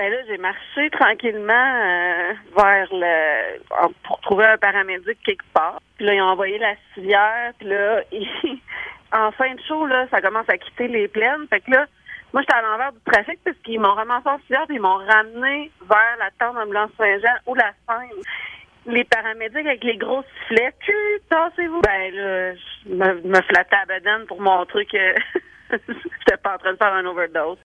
Ben là, j'ai marché tranquillement euh, vers le pour trouver un paramédic quelque part. Puis là, ils ont envoyé la civière. Puis là, en fin de show, là, ça commence à quitter les plaines. Fait que là, moi, j'étais à l'envers du trafic parce qu'ils m'ont ramassé en civière puis ils m'ont ramené vers la tente d'ambulance Saint-Jean ou la Seine les paramédics avec les grosses sifflets, tassez-vous. Ben là, je me, me flattais à bedaine pour montrer que j'étais pas en train de faire un overdose.